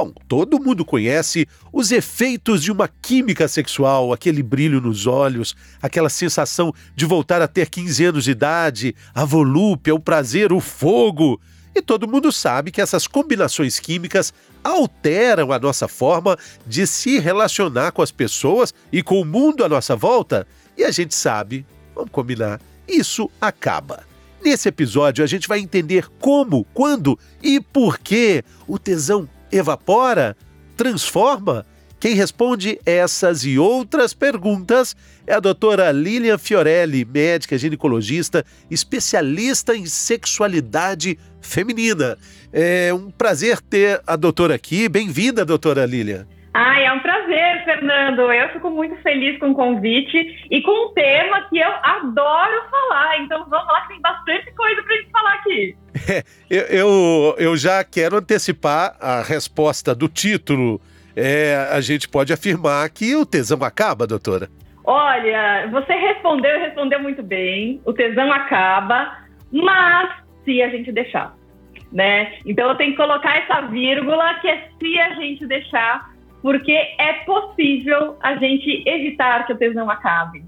Bom, todo mundo conhece os efeitos de uma química sexual, aquele brilho nos olhos, aquela sensação de voltar a ter 15 anos de idade, a volúpia, o prazer, o fogo. E todo mundo sabe que essas combinações químicas alteram a nossa forma de se relacionar com as pessoas e com o mundo à nossa volta. E a gente sabe, vamos combinar, isso acaba. Nesse episódio, a gente vai entender como, quando e por que o tesão evapora, transforma? Quem responde essas e outras perguntas é a doutora Lilian Fiorelli, médica ginecologista, especialista em sexualidade feminina. É um prazer ter a doutora aqui. Bem-vinda, doutora Lilian. Ai, é um prazer, Fernando. Eu fico muito feliz com o convite e com um tema que eu adoro falar. Então vamos lá, que tem bastante coisa para gente eu, eu, eu, já quero antecipar a resposta do título. É, a gente pode afirmar que o tesão acaba, doutora? Olha, você respondeu e respondeu muito bem. O tesão acaba, mas se a gente deixar. Né? Então eu tenho que colocar essa vírgula que é se a gente deixar porque é possível a gente evitar que o tesão acabe.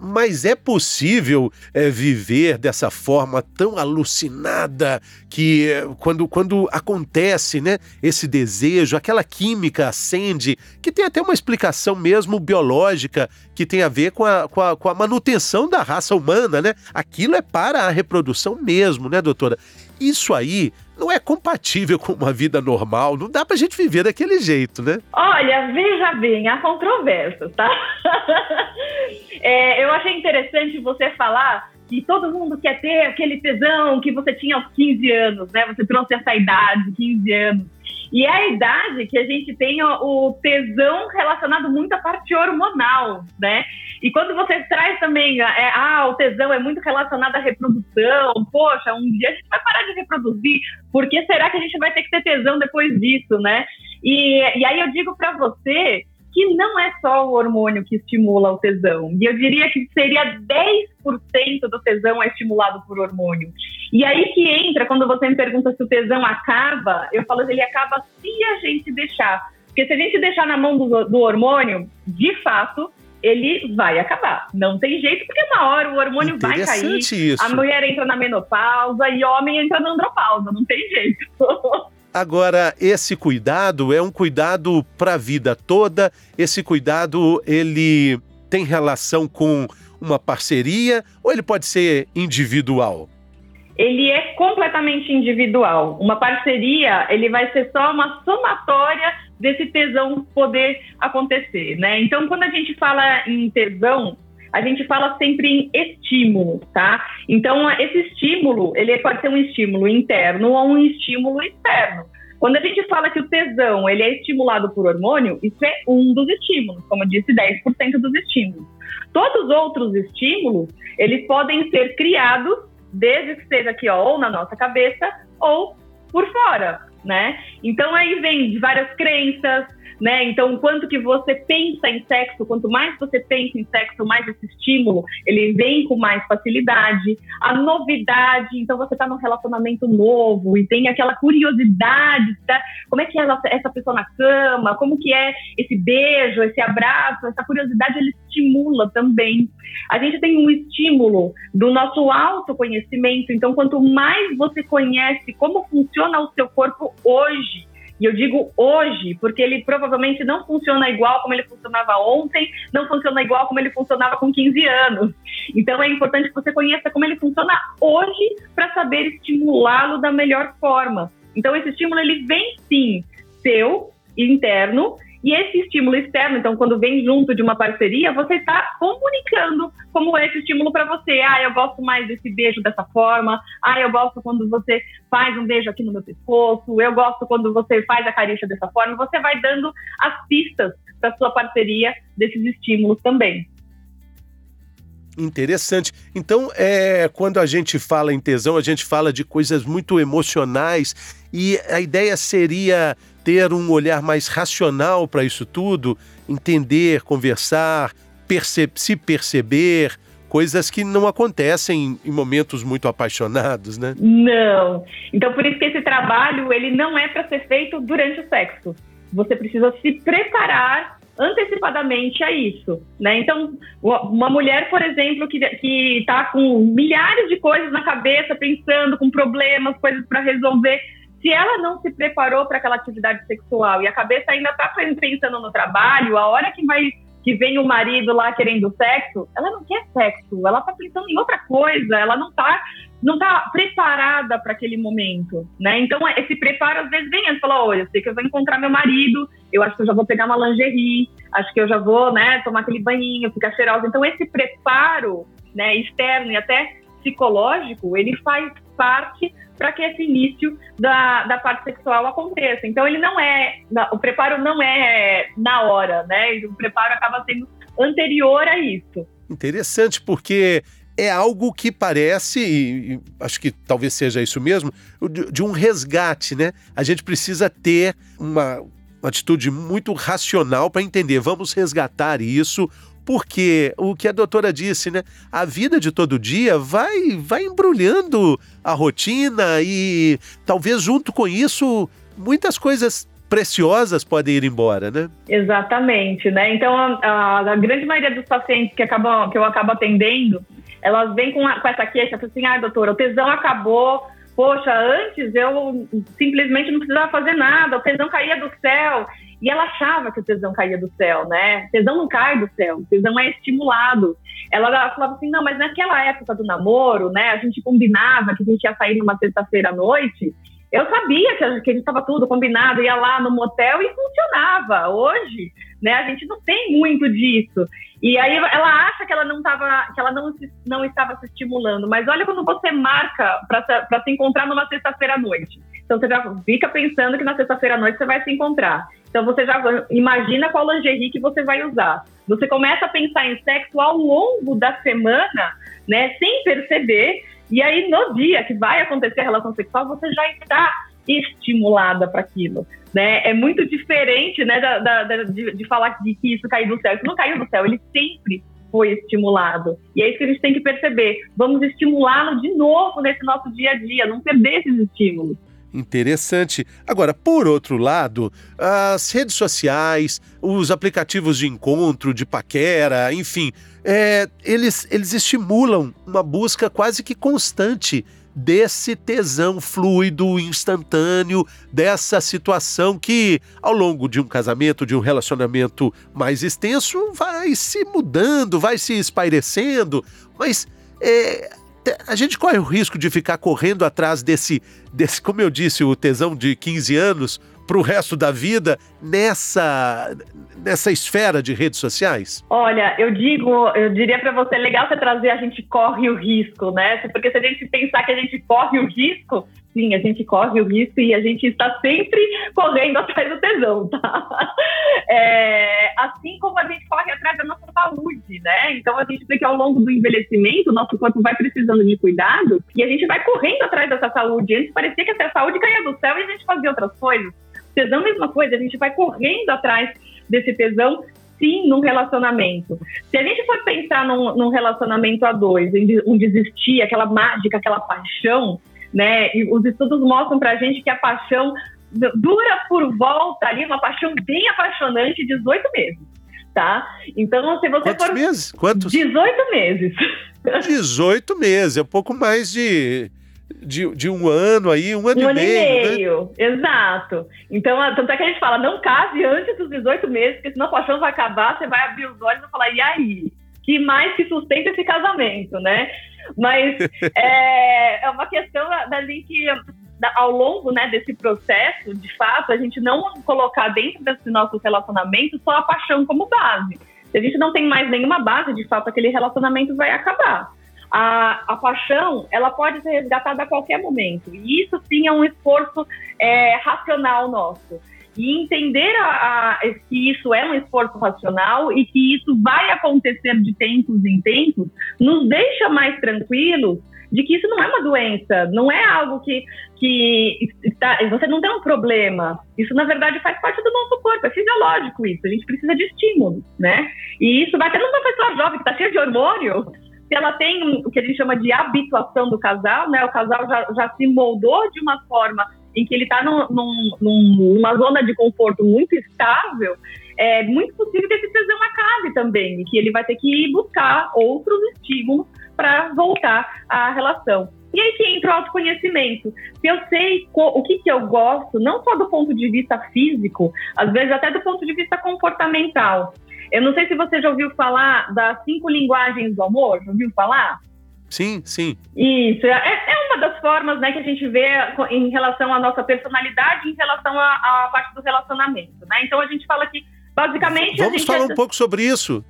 Mas é possível é, viver dessa forma tão alucinada que é, quando, quando acontece né, esse desejo, aquela química acende, que tem até uma explicação mesmo biológica que tem a ver com a, com a, com a manutenção da raça humana, né? Aquilo é para a reprodução mesmo, né, doutora? Isso aí não é compatível com uma vida normal, não dá pra gente viver daquele jeito, né? Olha, veja bem, há controvérsias, tá? é, eu achei interessante você falar que todo mundo quer ter aquele tesão que você tinha aos 15 anos, né? Você trouxe essa idade, 15 anos. E é a idade que a gente tem o tesão relacionado muito à parte hormonal, né? E quando você traz também, é, ah, o tesão é muito relacionado à reprodução, poxa, um dia a gente vai parar de reproduzir, por que será que a gente vai ter que ter tesão depois disso, né? E, e aí eu digo para você que não é só o hormônio que estimula o tesão. E eu diria que seria 10% do tesão é estimulado por hormônio. E aí que entra, quando você me pergunta se o tesão acaba, eu falo que ele acaba se a gente deixar. Porque se a gente deixar na mão do, do hormônio, de fato, ele vai acabar. Não tem jeito, porque uma hora o hormônio vai cair. Isso. A mulher entra na menopausa e o homem entra na andropausa. Não tem jeito. Agora, esse cuidado é um cuidado para a vida toda. Esse cuidado, ele tem relação com uma parceria ou ele pode ser individual? Ele é completamente individual. Uma parceria, ele vai ser só uma somatória desse tesão poder acontecer, né? Então, quando a gente fala em tesão, a gente fala sempre em estímulo, tá? Então, esse estímulo, ele pode ser um estímulo interno ou um estímulo externo. Quando a gente fala que o tesão ele é estimulado por hormônio, isso é um dos estímulos, como eu disse, 10% dos estímulos. Todos os outros estímulos, eles podem ser criados, desde que esteja aqui ó, ou na nossa cabeça ou por fora, né? Então aí vem de várias crenças, né? Então, quanto que você pensa em sexo, quanto mais você pensa em sexo, mais esse estímulo, ele vem com mais facilidade. A novidade, então você está num relacionamento novo e tem aquela curiosidade, tá? como é que é essa pessoa na cama, como que é esse beijo, esse abraço, essa curiosidade ele estimula também. A gente tem um estímulo do nosso autoconhecimento, então quanto mais você conhece como funciona o seu corpo hoje, e eu digo hoje, porque ele provavelmente não funciona igual como ele funcionava ontem, não funciona igual como ele funcionava com 15 anos. Então é importante que você conheça como ele funciona hoje para saber estimulá-lo da melhor forma. Então esse estímulo ele vem sim seu interno e esse estímulo externo, então, quando vem junto de uma parceria, você está comunicando como esse estímulo para você. Ah, eu gosto mais desse beijo dessa forma. Ah, eu gosto quando você faz um beijo aqui no meu pescoço. Eu gosto quando você faz a carícia dessa forma. Você vai dando as pistas para sua parceria desses estímulos também. Interessante. Então, é, quando a gente fala em tesão, a gente fala de coisas muito emocionais e a ideia seria ter um olhar mais racional para isso tudo, entender, conversar, perce se perceber, coisas que não acontecem em momentos muito apaixonados, né? Não. Então por isso que esse trabalho ele não é para ser feito durante o sexo. Você precisa se preparar antecipadamente a isso, né? Então, uma mulher, por exemplo, que que está com milhares de coisas na cabeça, pensando com problemas, coisas para resolver, se ela não se preparou para aquela atividade sexual e a cabeça ainda está pensando no trabalho, a hora que vai que vem o marido lá querendo sexo, ela não quer sexo, ela tá pensando em outra coisa, ela não tá não tá preparada para aquele momento, né? Então esse preparo às vezes vem antes, fala, olha, eu sei que eu vou encontrar meu marido, eu acho que eu já vou pegar uma lingerie, acho que eu já vou, né, tomar aquele banhinho, ficar cheirosa. Então esse preparo, né, externo e até psicológico, ele faz parte para que esse início da, da parte sexual aconteça. Então, ele não é, o preparo não é na hora, né? O preparo acaba sendo anterior a isso. Interessante, porque é algo que parece, e acho que talvez seja isso mesmo, de, um resgate, né? A gente precisa ter uma, uma atitude muito racional para entender, vamos resgatar isso, porque o que a doutora disse, né? A vida de todo dia vai, vai embrulhando a rotina e talvez junto com isso muitas coisas preciosas podem ir embora, né? Exatamente, né? Então a, a grande maioria dos pacientes que acabam que eu acabo atendendo, elas vêm com, a, com essa queixa, assim, ah, doutora, o tesão acabou, poxa, antes eu simplesmente não precisava fazer nada, o tesão caía do céu. E ela achava que o tesão caía do céu, né? O tesão não cai do céu, o tesão é estimulado. Ela falava assim, não, mas naquela época do namoro, né? A gente combinava que a gente ia sair numa sexta-feira à noite. Eu sabia que a gente estava tudo combinado, ia lá no motel e funcionava. Hoje, né? A gente não tem muito disso. E aí ela acha que ela não estava, que ela não, não estava se estimulando. Mas olha quando você marca para se encontrar numa sexta-feira à noite. Então você já fica pensando que na sexta-feira à noite você vai se encontrar. Então você já imagina qual lingerie que você vai usar. Você começa a pensar em sexo ao longo da semana, né, sem perceber, e aí no dia que vai acontecer a relação sexual, você já está estimulada para aquilo, né? É muito diferente, né, da, da, da, de, de, falar de que isso caiu do céu. Isso não caiu do céu, ele sempre foi estimulado. E é isso que a gente tem que perceber. Vamos estimulá-lo de novo nesse nosso dia a dia, não perder esses estímulos. Interessante. Agora, por outro lado, as redes sociais, os aplicativos de encontro, de paquera, enfim, é, eles, eles estimulam uma busca quase que constante desse tesão fluido, instantâneo, dessa situação que, ao longo de um casamento, de um relacionamento mais extenso, vai se mudando, vai se espairecendo, mas é, a gente corre o risco de ficar correndo atrás desse, desse como eu disse, o tesão de 15 anos para o resto da vida nessa nessa esfera de redes sociais? Olha, eu digo, eu diria para você, legal você trazer a gente corre o risco, né? Porque se a gente pensar que a gente corre o risco, sim, a gente corre o risco e a gente está sempre correndo atrás do tesão, tá? É, assim como a gente corre atrás da nossa saúde, né? Então a gente vê que ao longo do envelhecimento, o nosso corpo vai precisando de cuidado e a gente vai correndo atrás dessa saúde. Antes parecia que essa saúde caía do céu e a gente fazia outras coisas. Tesão, mesma coisa, a gente vai correndo atrás desse tesão sim num relacionamento. Se a gente for pensar num, num relacionamento a dois, onde existia aquela mágica, aquela paixão, né? E os estudos mostram pra gente que a paixão dura por volta ali, uma paixão bem apaixonante, 18 meses, tá? Então, se você Quantos for... meses? Quantos? 18 meses. 18 meses, é um pouco mais de de, de um ano aí, um ano, um e, ano meio, e meio. Né? Exato. Então, tanto é que a gente fala, não case antes dos 18 meses, porque senão a paixão vai acabar, você vai abrir os olhos e falar, e aí? Que mais que sustenta esse casamento, né? Mas é, é uma questão dali que ao longo né, desse processo, de fato, a gente não colocar dentro desse nosso relacionamento só a paixão como base. Se a gente não tem mais nenhuma base, de fato, aquele relacionamento vai acabar a, a paixão ela pode ser resgatada a qualquer momento. E isso sim é um esforço é, racional nosso. E entender a, a, que isso é um esforço racional e que isso vai acontecer de tempos em tempos, nos deixa mais tranquilos de que isso não é uma doença, não é algo que, que está, você não tem um problema. Isso, na verdade, faz parte do nosso corpo, é fisiológico isso. A gente precisa de estímulo, né? E isso vai até numa pessoa jovem que está cheia de hormônio, se ela tem o que a gente chama de habituação do casal, né? O casal já, já se moldou de uma forma em que ele está num, num, numa zona de conforto muito estável, é muito possível que esse tesão acabe também, e que ele vai ter que ir buscar outros estímulos para voltar à relação. E aí que entra o autoconhecimento. Se eu sei o que, que eu gosto, não só do ponto de vista físico, às vezes até do ponto de vista comportamental. Eu não sei se você já ouviu falar das cinco linguagens do amor, já ouviu falar? Sim, sim. Isso, é, é uma das formas né, que a gente vê em relação à nossa personalidade, em relação à, à parte do relacionamento. Né? Então a gente fala que, basicamente. Vamos falar é... um pouco sobre isso.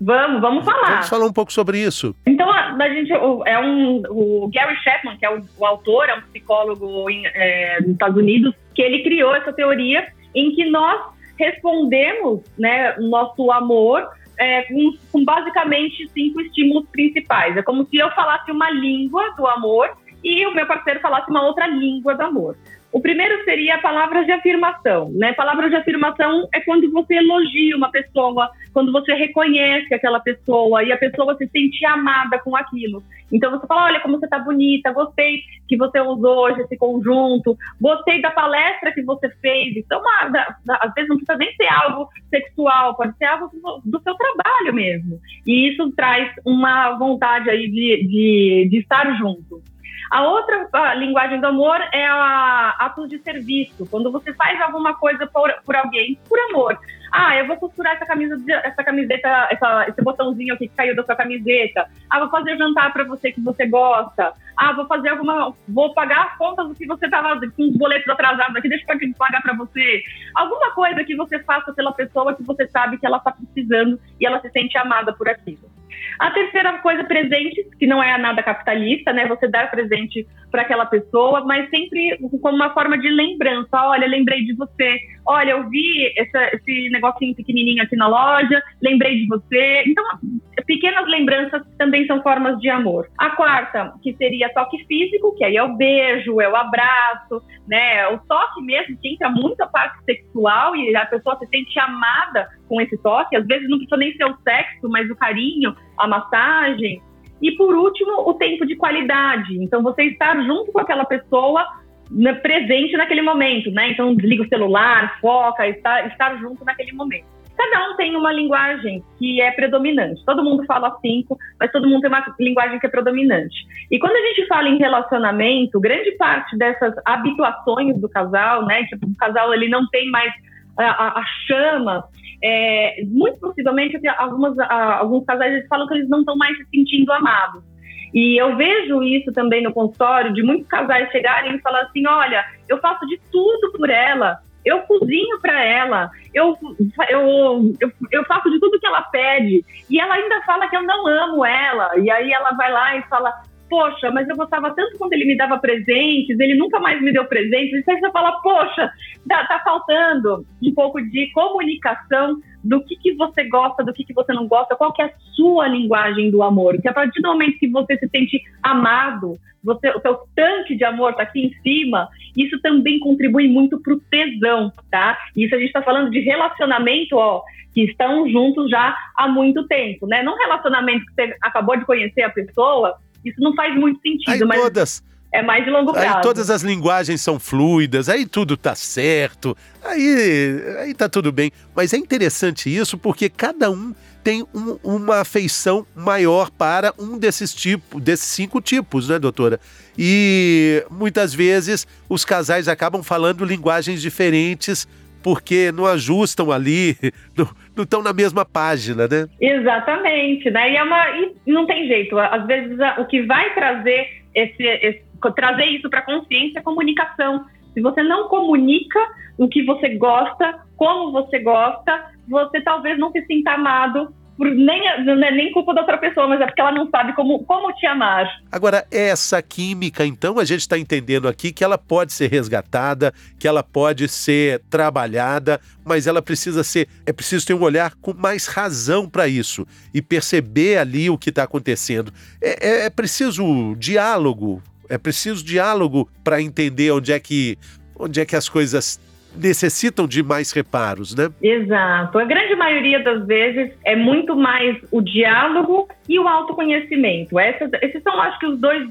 Vamos, vamos falar. Vamos falar um pouco sobre isso. Então, a, a gente, é um, o Gary Chapman, que é o, o autor, é um psicólogo em, é, nos Estados Unidos, que ele criou essa teoria em que nós respondemos né, nosso amor é, com, com basicamente cinco estímulos principais. É como se eu falasse uma língua do amor e o meu parceiro falasse uma outra língua do amor. O primeiro seria palavras de afirmação, né? Palavras de afirmação é quando você elogia uma pessoa, quando você reconhece aquela pessoa e a pessoa se sente amada com aquilo. Então você fala, olha como você tá bonita, gostei que você usou hoje esse conjunto, gostei da palestra que você fez. Então, uma, da, da, às vezes não precisa nem ser algo sexual, pode ser algo do, seu trabalho mesmo. E isso traz uma vontade aí de, de, de estar junto. A outra a linguagem do amor é a atos de serviço, quando você faz alguma coisa por, por alguém por amor. Ah, eu vou costurar essa camisa, essa camiseta, essa, esse botãozinho aqui que caiu da sua camiseta. Ah, vou fazer jantar para você que você gosta. Ah, vou fazer alguma, vou pagar as contas do que você tava com os boletos atrasados aqui, deixa eu pagar para você. Alguma coisa que você faça pela pessoa que você sabe que ela está precisando e ela se sente amada por aquilo. A terceira coisa, presentes, que não é nada capitalista, né? Você dar presente para aquela pessoa, mas sempre como uma forma de lembrança. Olha, lembrei de você. Olha, eu vi essa, esse negocinho pequenininho aqui na loja, lembrei de você. Então, pequenas lembranças também são formas de amor. A quarta, que seria toque físico, que aí é o beijo, é o abraço, né? O toque mesmo, que entra muito a parte sexual e a pessoa se sente amada com esse toque. Às vezes não precisa nem ser o sexo, mas o carinho, a massagem. E por último, o tempo de qualidade. Então, você estar junto com aquela pessoa né, presente naquele momento, né? Então, desliga o celular, foca, estar, estar junto naquele momento. Cada um tem uma linguagem que é predominante. Todo mundo fala cinco, mas todo mundo tem uma linguagem que é predominante. E quando a gente fala em relacionamento, grande parte dessas habituações do casal, né? Que o casal ele não tem mais a, a, chama é, muito possivelmente, algumas, alguns casais eles falam que eles não estão mais se sentindo amados. E eu vejo isso também no consultório, de muitos casais chegarem e falar assim: olha, eu faço de tudo por ela, eu cozinho para ela, eu, eu, eu, eu, faço de tudo que ela pede, e ela ainda fala que eu não amo ela, e aí ela vai lá e fala: poxa, mas eu gostava tanto quando ele me dava presentes, ele nunca mais me deu presentes. E aí você fala, poxa, tá, tá faltando um pouco de comunicação do que, que você gosta, do que, que você não gosta, qual que é a sua linguagem do amor. Que a partir do momento que você se sente amado, você, o seu tanque de amor tá aqui em cima, isso também contribui muito pro tesão, tá? Isso a gente tá falando de relacionamento, ó, que estão juntos já há muito tempo, né? Num relacionamento que você acabou de conhecer a pessoa, isso não faz muito sentido, aí mas todas, é mais de longo prazo. Aí todas as linguagens são fluidas, aí tudo tá certo, aí, aí tá tudo bem. Mas é interessante isso porque cada um tem um, uma afeição maior para um desses tipos, desses cinco tipos, né, doutora? E muitas vezes os casais acabam falando linguagens diferentes porque não ajustam ali, não estão na mesma página, né? Exatamente, né? E, é uma, e não tem jeito. Às vezes o que vai trazer esse, esse trazer isso para a consciência é comunicação. Se você não comunica o que você gosta, como você gosta, você talvez não se sinta amado por nem, não é nem culpa da outra pessoa, mas é porque ela não sabe como, como te amar. Agora, essa química, então, a gente está entendendo aqui que ela pode ser resgatada, que ela pode ser trabalhada, mas ela precisa ser. É preciso ter um olhar com mais razão para isso e perceber ali o que está acontecendo. É, é, é preciso diálogo. É preciso diálogo para entender onde é que onde é que as coisas necessitam de mais reparos, né? Exato. A grande maioria das vezes é muito mais o diálogo e o autoconhecimento. Essas, esses são, acho que, os dois,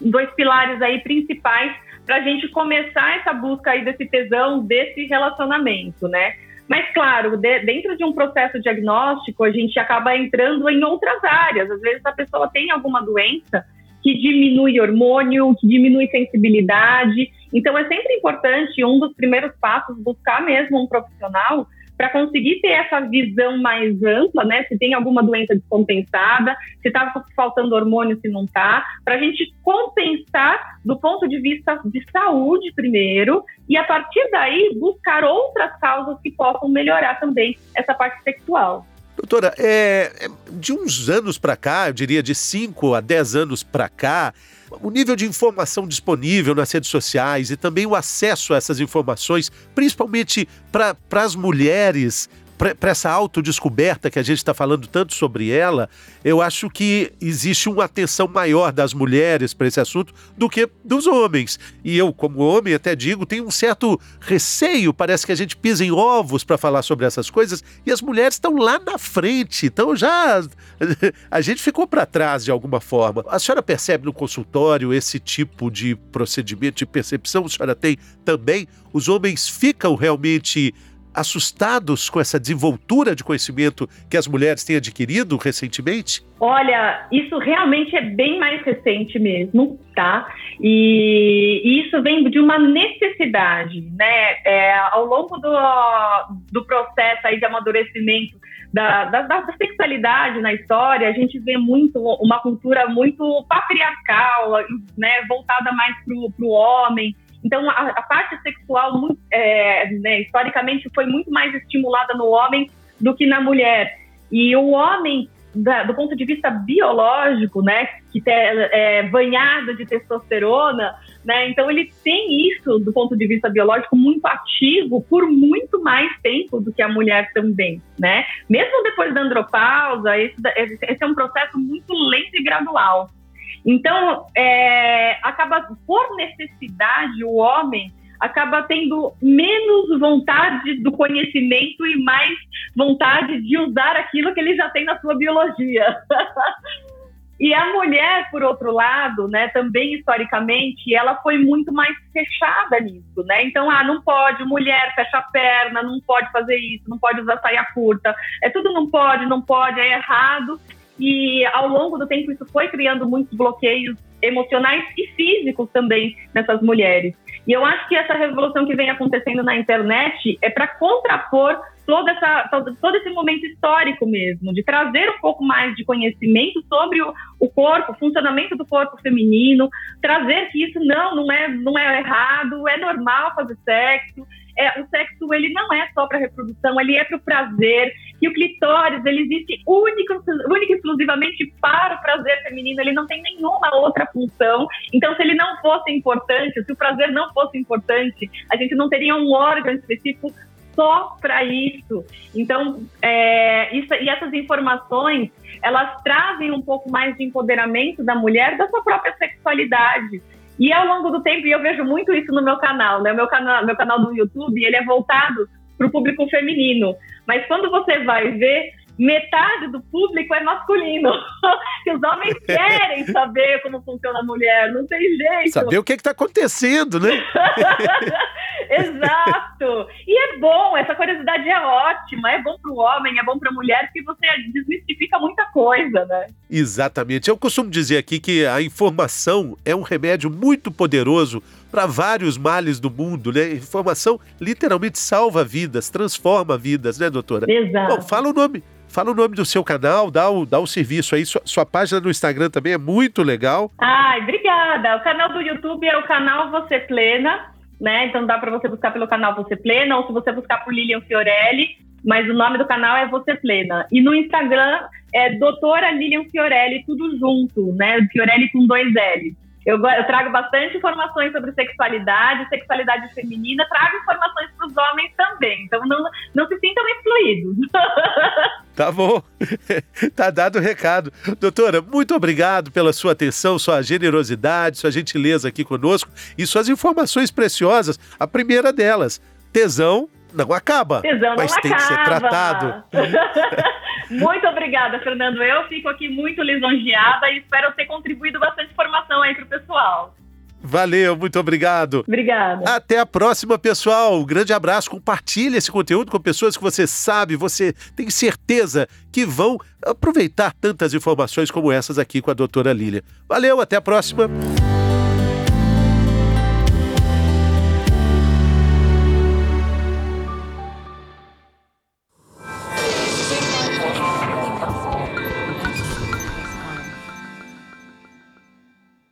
dois pilares aí principais para a gente começar essa busca aí desse tesão, desse relacionamento, né? Mas, claro, de, dentro de um processo diagnóstico, a gente acaba entrando em outras áreas. Às vezes a pessoa tem alguma doença que diminui hormônio, que diminui sensibilidade. Então, é sempre importante, um dos primeiros passos, buscar mesmo um profissional para conseguir ter essa visão mais ampla, né? Se tem alguma doença descompensada, se está faltando hormônio, se não está, para a gente compensar do ponto de vista de saúde primeiro e a partir daí buscar outras causas que possam melhorar também essa parte sexual. Doutora, é, é, de uns anos para cá, eu diria de 5 a 10 anos para cá, o nível de informação disponível nas redes sociais e também o acesso a essas informações, principalmente para as mulheres, para essa autodescoberta que a gente está falando tanto sobre ela, eu acho que existe uma atenção maior das mulheres para esse assunto do que dos homens. E eu, como homem, até digo, tenho um certo receio, parece que a gente pisa em ovos para falar sobre essas coisas, e as mulheres estão lá na frente, então já a gente ficou para trás de alguma forma. A senhora percebe no consultório esse tipo de procedimento de percepção? A senhora tem também? Os homens ficam realmente assustados com essa desenvoltura de conhecimento que as mulheres têm adquirido recentemente? Olha, isso realmente é bem mais recente mesmo, tá? E, e isso vem de uma necessidade, né? É, ao longo do, do processo aí de amadurecimento da, da, da, sexualidade na história, a gente vê muito uma cultura muito patriarcal, né? Voltada mais para o homem, então, a, a parte sexual, muito, é, né, historicamente, foi muito mais estimulada no homem do que na mulher. E o homem, da, do ponto de vista biológico, né, que é, é banhado de testosterona, né, então ele tem isso, do ponto de vista biológico, muito ativo por muito mais tempo do que a mulher também, né? Mesmo depois da andropausa, esse, esse é um processo muito lento e gradual. Então, é, acaba, por necessidade, o homem acaba tendo menos vontade do conhecimento e mais vontade de usar aquilo que ele já tem na sua biologia. e a mulher, por outro lado, né, também historicamente, ela foi muito mais fechada nisso, né? Então, ah, não pode, mulher fecha a perna, não pode fazer isso, não pode usar saia curta, é tudo não pode, não pode, é errado. E ao longo do tempo isso foi criando muitos bloqueios emocionais e físicos também nessas mulheres. E eu acho que essa revolução que vem acontecendo na internet é para contrapor todo, essa, todo, todo, esse momento histórico mesmo, de trazer um pouco mais de conhecimento sobre o, o corpo, o funcionamento do corpo feminino, trazer que isso não, não é, não é errado, é normal fazer sexo, é, o sexo ele não é só para reprodução, ele é para o prazer. E o clitóris ele existe único, único exclusivamente para o prazer feminino. Ele não tem nenhuma outra função. Então, se ele não fosse importante, se o prazer não fosse importante, a gente não teria um órgão específico só para isso. Então, é, isso, e essas informações, elas trazem um pouco mais de empoderamento da mulher da sua própria sexualidade. E ao longo do tempo, e eu vejo muito isso no meu canal, né? O meu canal, meu canal do YouTube, ele é voltado para o público feminino. Mas quando você vai ver, metade do público é masculino. que os homens querem saber como funciona a mulher, não tem jeito. Saber o que está acontecendo, né? Exato. E é bom, essa curiosidade é ótima, é bom para o homem, é bom para a mulher, porque você desmistifica muita coisa, né? Exatamente. Eu costumo dizer aqui que a informação é um remédio muito poderoso para vários males do mundo, né? Informação literalmente salva vidas, transforma vidas, né, doutora? Exato. Bom, fala o nome Fala o nome do seu canal, dá o, dá o serviço aí. Sua, sua página no Instagram também é muito legal. Ai, obrigada. O canal do YouTube é o canal Você Plena, né? Então dá para você buscar pelo canal Você Plena, ou se você buscar por Lilian Fiorelli. mas o nome do canal é Você Plena. E no Instagram é doutora Lilian Fiorelli, tudo junto, né? Fiorelli com dois L. Eu, eu, trago bastante informações sobre sexualidade, sexualidade feminina, trago informações para os homens também. Então não, não se sintam excluídos. Tá bom. tá dado o recado. Doutora, muito obrigado pela sua atenção, sua generosidade, sua gentileza aqui conosco e suas informações preciosas. A primeira delas, tesão não acaba. Tesão mas não tem acaba. que ser tratado. muito obrigada, Fernando. Eu fico aqui muito lisonjeada e espero ter contribuído bastante informação aí para o pessoal. Valeu, muito obrigado. Obrigada. Até a próxima, pessoal. Um grande abraço. Compartilhe esse conteúdo com pessoas que você sabe, você tem certeza que vão aproveitar tantas informações como essas aqui com a doutora Lília. Valeu, até a próxima.